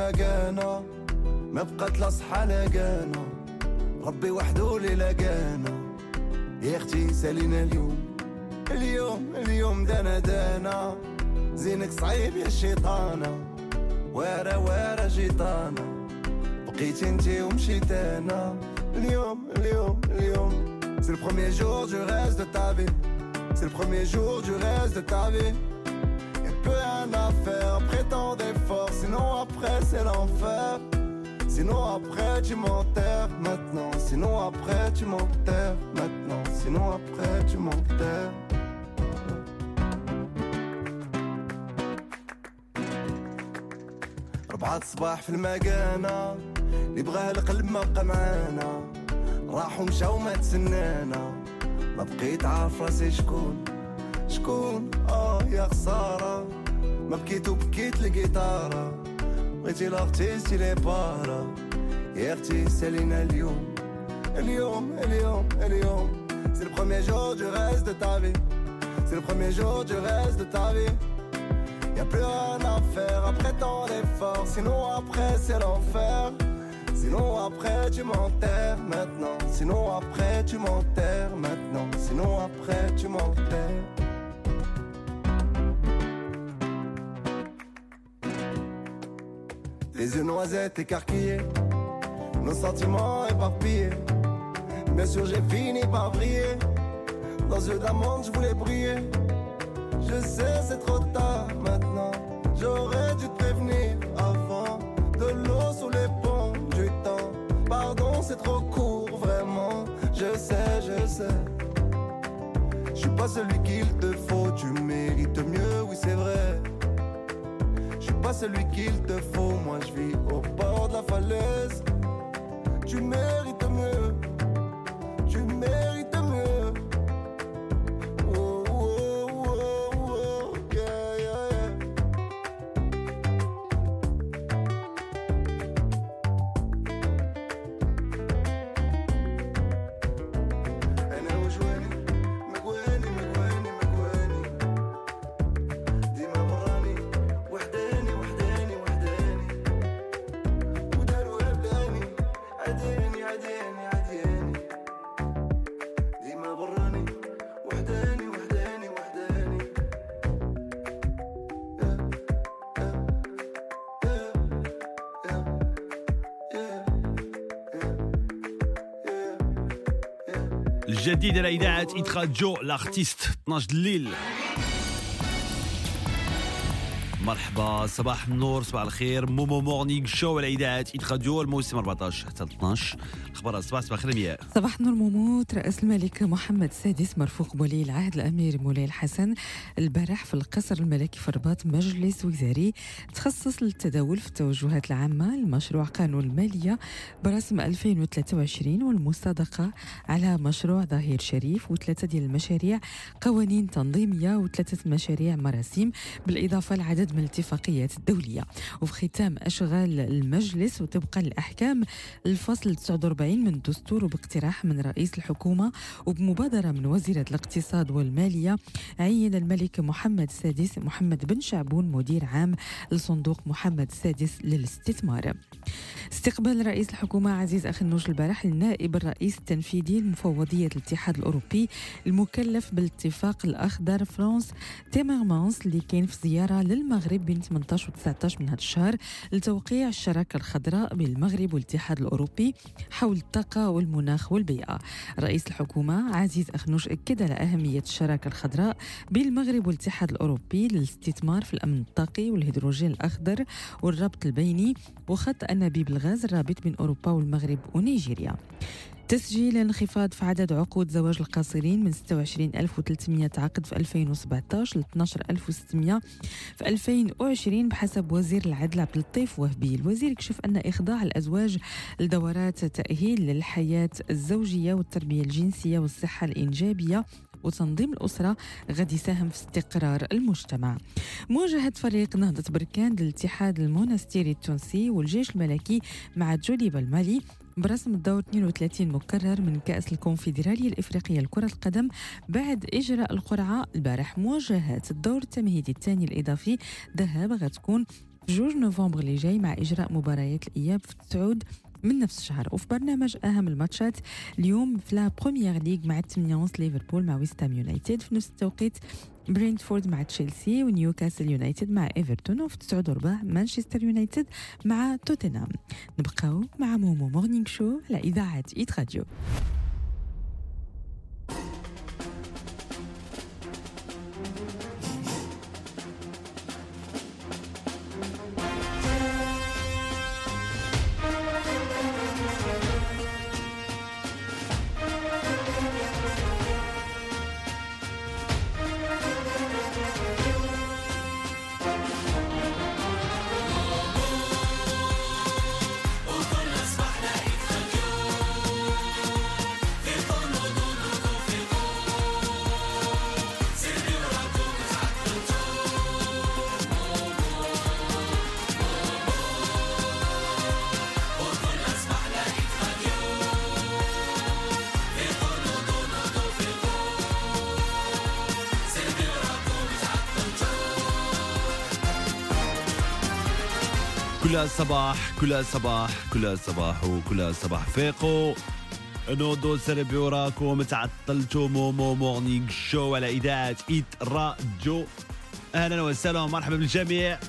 الليل في المكانة ما بقات لا صحة لا كانا ربي وحده اللي لقانا يا اختي سالينا اليوم اليوم اليوم دانا دانا زينك صعيب يا الشيطانة وارا وارا جيطانة بقيت انتي ومشيت انا اليوم اليوم اليوم C'est le premier jour du reste de ta vie C'est le premier jour du reste de ta vie Y'a plus rien à faire après tant d'efforts Sinon après c'est l'enfer. Sinon après tu m'enterres maintenant. Sinon après tu m'enterres maintenant. Sinon après tu m'enterres. ربعة صباح في المكانة اللي بغاه القلب ما بقى معانا. راحوا مشاو ما تسنانا. ما بقيت عارف راسي شكون شكون؟ آه يا خسارة. ما بكيت وبكيت الجيتارة بغيتي لاختيستي لي بارا يا اختي سالينا اليوم اليوم اليوم اليوم C'est le premier jour du reste de ta vie C'est le premier jour du reste de ta vie Y'a plus rien à faire après tant d'efforts Sinon après c'est l'enfer Sinon après tu m'enterres maintenant. Sinon après tu m'enterres maintenant. Sinon après tu m'enterres. Les yeux noisettes écarquillés, nos sentiments éparpillés. Bien sûr j'ai fini par briller. Dans yeux d'amande je voulais briller. Je sais c'est trop tard maintenant. J'aurais dû te prévenir avant. De l'eau sous les ponts du temps. Pardon c'est trop court vraiment. Je sais, je sais. Je suis pas celui qu'il te faut. Tu mérites mieux, oui c'est vrai. Pas celui qu'il te faut. Moi je vis au bord de la falaise. Tu mérites الجديد على اذاعه ايت راديو لارتيست 12 الليل مرحبا صباح النور صباح الخير. Momo Morning Show اذاعه Hit Radio الموسم 14 حتى 12 أخبار الصباح صباح الخير مياه صباح النور مومو. ترأس الملك محمد السادس مرفوق بولي العهد الأمير مولاي الحسن. البارح في القصر الملكي في الرباط مجلس وزاري تخصص للتداول في التوجهات العامة لمشروع قانون المالية برسم 2023 والمصادقة على مشروع ظهير شريف وثلاثة ديال المشاريع قوانين تنظيمية وثلاثة مشاريع مراسيم بالإضافة لعدد من الاتفاقيات الدولية. وفي ختام أشغال المجلس وطبقا للأحكام الفصل 49 من الدستور وباقتراح من رئيس الحكومة وبمبادرة من وزيرة الاقتصاد والمالية عين الملك محمد السادس محمد بن شعبون مدير عام لصندوق محمد السادس للاستثمار. استقبال رئيس الحكومة عزيز أخنوش البارح النائب الرئيس التنفيذي لمفوضية الاتحاد الأوروبي المكلف بالاتفاق الأخضر فرانس تيميرمانس اللي كان في زيارة للمغرب. بين 18 و 19 من هذا الشهر لتوقيع الشراكة الخضراء بين المغرب والاتحاد الأوروبي حول الطاقة والمناخ والبيئة. رئيس الحكومة عزيز أخنوش أكد على أهمية الشراكة الخضراء بين المغرب والاتحاد الأوروبي للاستثمار في الأمن الطاقي والهيدروجين الأخضر والربط البيني وخط أنابيب الغاز الرابط بين أوروبا والمغرب ونيجيريا. تسجيل انخفاض في عدد عقود زواج القاصرين من 26300 عقد في 2017 ل 12600 في 2020 بحسب وزير العدل عبد اللطيف وهبي. الوزير يكشف أن إخضاع الأزواج لدورات تأهيل للحياة الزوجية والتربية الجنسية والصحة الإنجابية وتنظيم الأسرة غادي يساهم في استقرار المجتمع. مواجهة فريق نهضة بركان للاتحاد المونستيري التونسي والجيش الملكي مع جوليبا المالي برسم الدور 32 مكرر من كأس الكونفدرالية الإفريقية لكرة القدم بعد إجراء القرعة البارح. مواجهات الدور التمهيدي الثاني الإضافي ذهاب غتكون 2 نوفمبر اللي جاي مع إجراء مباريات الإياب في التعود من نفس الشهر. وفي برنامج أهم الماتشات اليوم في la Premier League مع تيميونس ليفربول مع ويستام يونايتد. في نفس التوقيت برينتفورد مع تشيلسي ونيوكاسل يونايتد مع إيفرتون وفي تسعود وربع مانشستر يونايتد مع توتنهام. نبقاو مع Momo Morning Show على إذاعة Hit Radio صباح كلها صباح كلها صباح وكلها صباح فيقوا نوضوا سربيو راكم تعطلتوا Momo Morning Show على إذاعة Hit Radio. أهلا وسهلا ومرحبا بالجميع.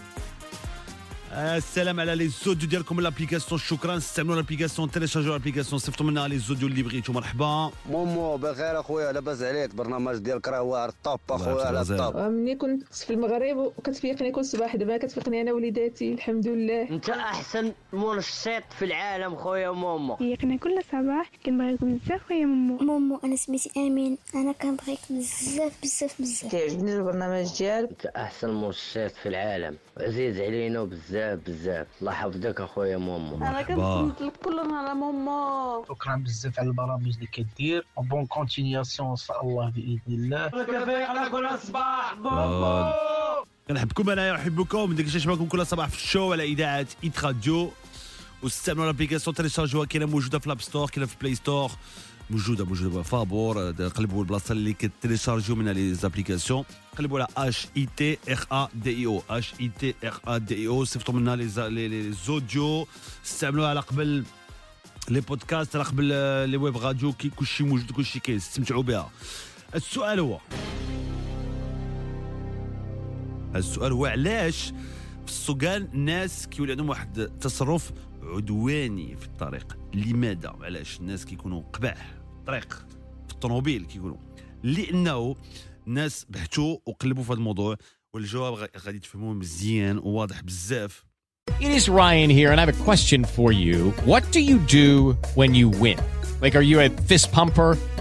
السلام على les audios ديالكم من l'application. شكرا. استعملوا l'application تيليشارجوا l'application. صيفطوا منها les audios اللي بغيتوا مرحبا. مومو بخير أخويا. لاباس عليك. برنامج ديالك راه واعر ال top الله أخويا على ال top ملي كنت في المغرب وكتفيقني كل صباح. دابا كتفيقني أنا وليداتي الحمد لله. أنت أحسن منشط في العالم خويا مومو. فيقنا كل صباح. كنبغيكم بزاف خويا مومو. مومو أنا سميتي أمين. أنا كنبغيك بزاف بزاف بزاف. كيعجبني البرنامج ديالك. أنت أحسن منشط في العالم. عزيز علينا بزاف. بزاف. الله يحفظك اخويا مومو أنا كنت لك كل نهار مومو شكرا بزاف على البرامج اللي كدير. bonne continuation إن شاء الله بإذن الله. كيفيقنا كل صباح آه. كنحبكم انايا ونحبكم ديك الشيء معكم كل صباح في ال show على إذاعة Hit Radio واستعملوا l'application تيليشارجوها كاينة موجودة في ال App Store كاينة في Play Store موجودة موجودة فابور قلبوا البلاصة اللي كتيليشارجيو منها les applications. قلبوا على H I T R A D I O H I T R A D I O صيفطوا منها les audios. استعملوها على قبل les podcasts على قبل آه، les web radios كلشي موجود كلشي كاين استمتعوا بها. السؤال هو السؤال هو علاش في السوقان الناس كيولي عندهم واحد التصرف عدواني في الطريق لماذا علاش الناس كيكونوا قباح الطريق في الطوموبيل كيقولوا لأنه الناس بحثوا وقلبوا في هذا الموضوع والجواب غا- غادي تفهموه مزيان وواضح بزاف It is Ryan here, and I have a question for you. What do you do when you win? Like, are you a fist pumper?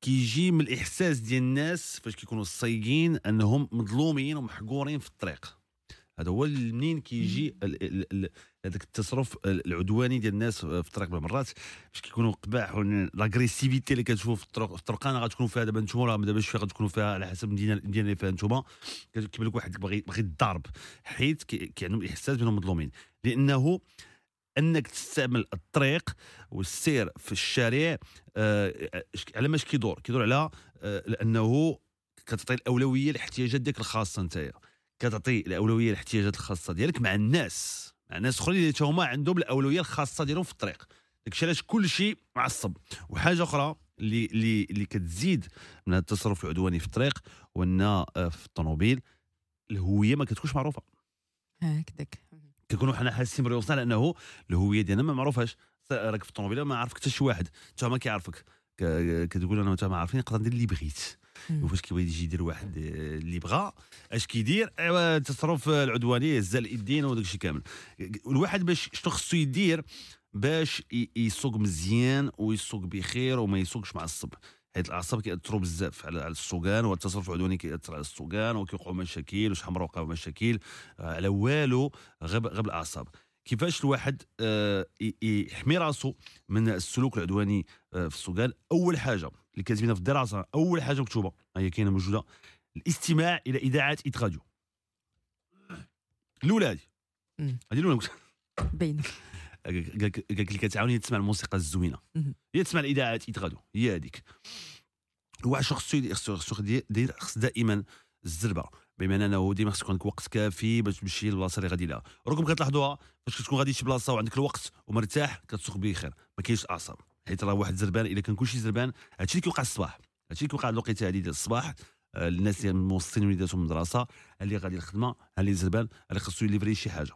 كيجي من الإحساس ديال الناس فاش كيكونوا صايقين أنهم مظلومين ومحقورين في الطريق. هذا هو منين كيجي هذاك التصرف العدواني ديال الناس في الطريق بالمرات فاش كيكونوا قباح l'agressivité اللي كتشوفوا في الطرق في الطرقان غتكونوا فيها دابا نتوما راه دابا شوية غتكونوا فيها على حسب المدينة المدينة اللي فيها نتوما. كيبان لك واحد باغي باغي الضرب حيت كي عندهم الاحساس بأنهم مظلومين. لأنه انك تستعمل الطريق والسير في الشارع آه، على ماش كيدور كيدور على آه، لأنه كتعطي الأولوية لاحتياجات ديالك الخاصة نتايا. كتعطي الأولوية للاحتياجات الخاصة ديالك مع الناس مع ناس أخرين اللي هما عندهم الأولوية الخاصة ديالهم في الطريق. داكشي علاش كل شيء معصب. وحاجة أخرى اللي اللي اللي كتزيد من التصرف العدواني في الطريق هو ان آه، في الطوموبيل الهوية ما كتكونش معروفة. هكذاك كنكونوا حنا حاسين بريوسنا لأنه الهويه ديالنا ما معروفاش راك في الطوموبيله ما عارفك حتى شي واحد. انت ما كيعرفك. كتقول أنا وانت ما عارفين نقدر ندير اللي بغيت. وفاش كيبغي يجي يدير واحد آه، اللي بغا. أش كيدير؟ أيوا التصرف العدواني هزال اليدين وداك الشيء كامل. الواحد باش شنو خصو يدير؟ باش يسوق مزيان ويسوق بخير وما يسوقش معصب حيت الأعصاب كيأثروا بزاف على السوقان والتصرف العدواني كيأثر على السوقان وكيوقعوا مشاكل وشحال مرة وقعوا مشاكل آه، على والو غير غير بالاعصاب كيفاش الواحد آه، يحمي راسو من السلوك العدواني آه، في السوقان أول حاجة اللي كاتبينها في الدراسة أول حاجة مكتوبة هي كاينة موجودة الاستماع إلى إذاعة Hit Radio الأولى هذه. هذه الأولى باينه قال لك قال لك اللي كتعاون هي تسمع الموسيقى الزوينة. هي تسمع الإذاعات Hit Radio هي هذيك. شخص خصو يدير- خصو يدير خص دائما الزربة. بمعنى انه ديما خص يكون عندك وقت كافي باش تمشي للبلاصه اللي غادي لها. راكم كتلاحظوها فاش كتكون غادي لشي بلاصة وعندك الوقت ومرتاح كتسوق بخير. ما كاينش أعصاب. حيت راه واحد زربان إلا كان كلشي زربان هادشي اللي كيوقع الصباح. هادشي اللي كيوقع الوقيته هذه ديال الصباح. آه، الناس اللي موصلين وليداتهم المدرسة اللي غادي الخدمة اللي زربان اللي خصو يليفري شي حاجة.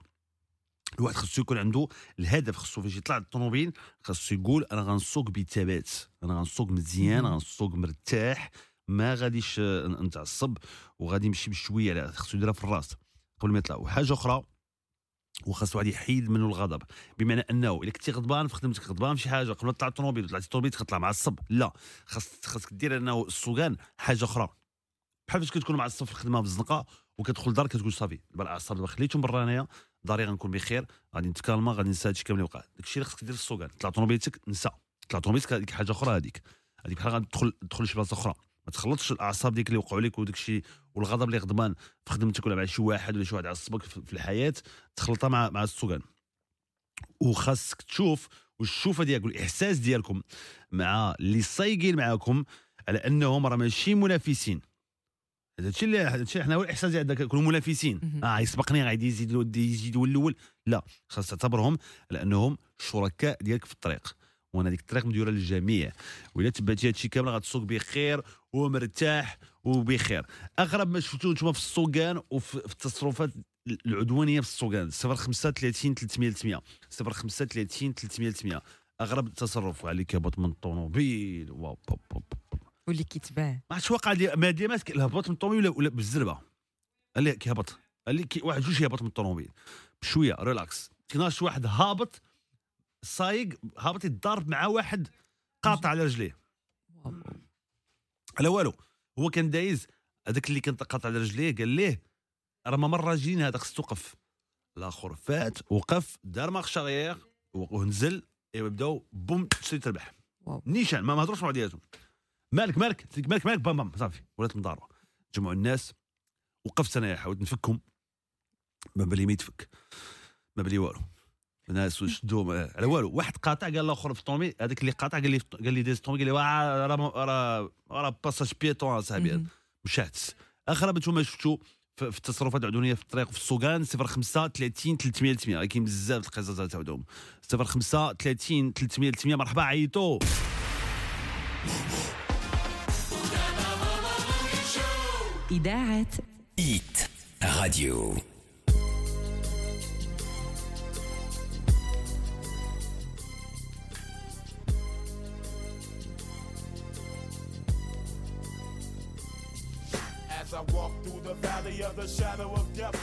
الواحد خصو يكون عنده الهدف خصو فاش يطلع الطوموبيل خصو يقول أنا غنسوق بثبات أنا غنسوق مزيان غنسوق مرتاح ما غاديش نتعصب وغادي نمشي بشوية على خصو يديرها في الراس قبل ما يطلع. وحاجة أخرى وخاص واحد يحيد منه الغضب. بمعنى أنه إلا كنتي غضبان في خدمتك غضبان في شي حاجة قبل ما تطلع الطوموبيل طلعتي الطوموبيل تطلع معصب. لا خاص خاصك دير أنه السوقان حاجة أخرى. بحال فاش كتكون معصب في الخدمة في الزنقة وكتدخل الدار كتقول صافي دابا الاعصاب دابا خليتهم برا هنايا. داري غنكون بخير. غادي نتكالما غادي ننسى هادشي كامل اللي وقع. داكشي اللي خصك دير في السوقان. طلع طوموبيلتك نسى. طلع طوميس هذيك حاجة أخرى هذيك. هذيك بحال غتدخل تدخل شي بلاصة أخرى. ما تخلطش الأعصاب ديك اللي وقعوا لك وداك الشيء والغضب اللي غضبان في خدمتك ولا مع شي واحد ولا شي واحد عصبك في الحياة تخلطها مع مع السوقان. وخاصك تشوف والشوفه ديالك والاحساس ديالكم مع اللي صايقين معاكم على أنهم راه ماشي منافسين. هذا الشيء اللي هذا الشيء حنا هو الاحساس ديالنا كنكونوا منافسين آه يسبقني غادي يزيد يزيد هو الأول. لا خاص تعتبرهم على انهم شركاء ديالك في الطريق. وأنا ديك الطريق مديورة للجميع. وإلا تبعتي هادشي كامل غتسوق بخير ومرتاح وبخير. أغرب ما شفتو نتوما في السوقان وفي في التصرفات العدوانية في السوقان. 05 30 300 300 05 30 300 300 أغرب تصرف عليك كهبط من الطوموبيل. واو واللي كيتباع. ما عرفتش واقع لي ما دي ماسك الهبط من الطوموبيل ولا, بالزربة. قال لي كيهبط قال لي واحد جوج يهبط من الطوموبيل. بشوية relax. كنا شي واحد هابط صايق هابط يتضارب مع واحد قاطع على رجليه. على والو. هو كان دايز هذاك اللي كان قاطع على رجليه قال ليه راه ما مرة جينا هذاك خصو توقف الآخر فات وقف دار marche arrière ونزل إيوا بداو بوم تربح نيشان ما ما هضروش مع بعضياتهم مالك مالك مالك مالك بام بام صافي. ولات مضاربه جمعوا الناس وقفت أنا حاولت نفكهم. ما بالي ما يتفك. ما بالي والو. الناس شدوا على والو. واحد قاطع قال الآخر في الطومي هذاك اللي قاطع قال لي قال لي داز الطومي قال لي راه راه راه باساج بيتون اصاحبي مشات آخر نتوما شفتوا في في التصرفات العدوانية في الطريق في السوقان 05 30 300 300 كاين بزاف القصص عندهم 05 30 300 300 مرحبا عيطوا إذاعة إيت راديو As I walk through the valley of the shadow of death, I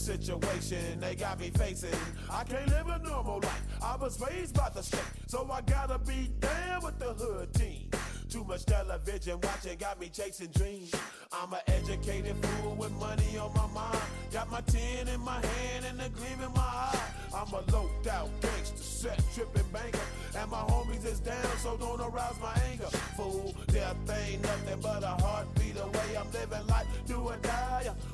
situation they got me facing. I can't live a normal life. I was raised by the state, so I gotta be down with the hood team. Too much television watching got me chasing dreams. I'm an educated fool with money on my mind. Got my tin in my hand and a gleam in my eye. I'm a loped out gangster, set tripping banker. And my homies is down, so don't arouse my anger. Fool, death ain't nothing but a heartbeat away. I'm living life, do or die.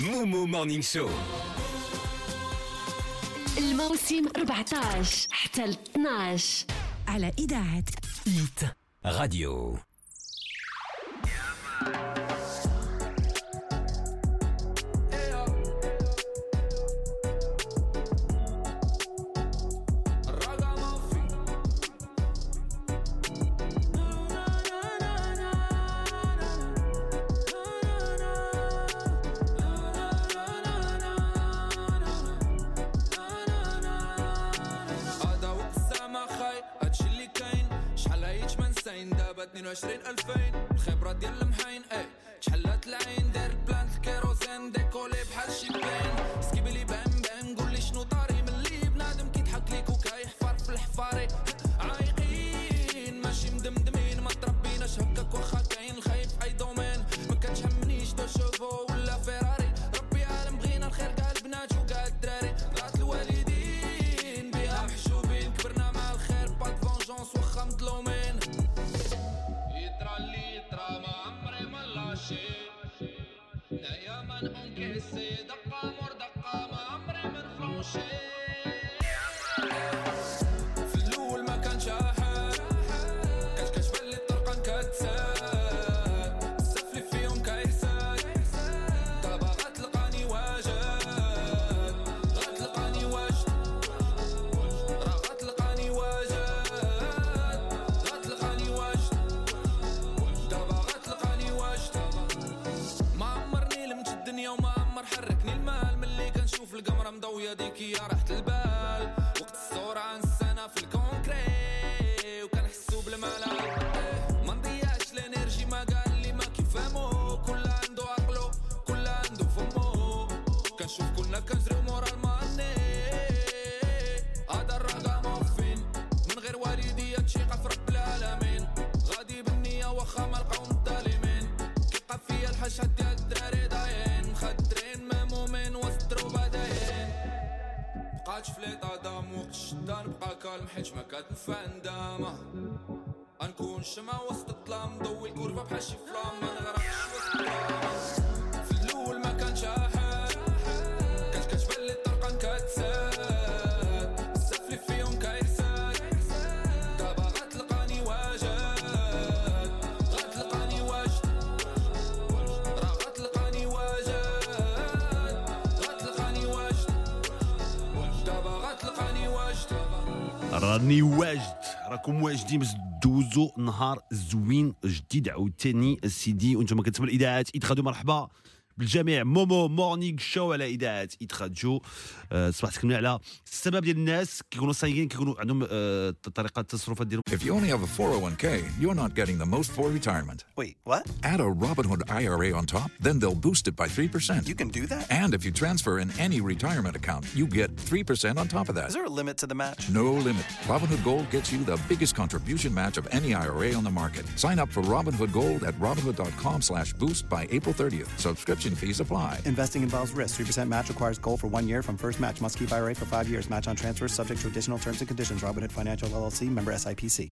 مومو مورنينغ شو الموسم 14 حتى ل 12 على إذاعة إيت راديو مضوية ديكي يا راكم واجدين باش دوزو نهار زوين جديد. عاوتاني سيدي وأنتم كتسمعوا الإذاعات Hit مرحبا بالجميع. Momo Morning Show على اذاعه Hit راديو آه، صباحتك على السبب ديال الناس كيكونوا صايغين كيكونوا عندهم آه، طريقه التصرفات ديالهم If you only have a 401k, you're not getting the most for retirement. Wait, what? Add a Robinhood IRA on top, then they'll boost it by 3%. You can do that? And if you transfer in any retirement account, you get 3% on top of that. Is there a limit to the match? No limit. Robinhood Gold gets you the biggest contribution match of any IRA on the market. Sign up for Robinhood Gold at robinhood.com slash boost by April 30th. Subscription fees apply. Investing involves risk. 3% match requires gold for one year from first match. Must keep IRA for five years. Match on transfers subject to additional terms and conditions. Robinhood Financial LLC member SIPC.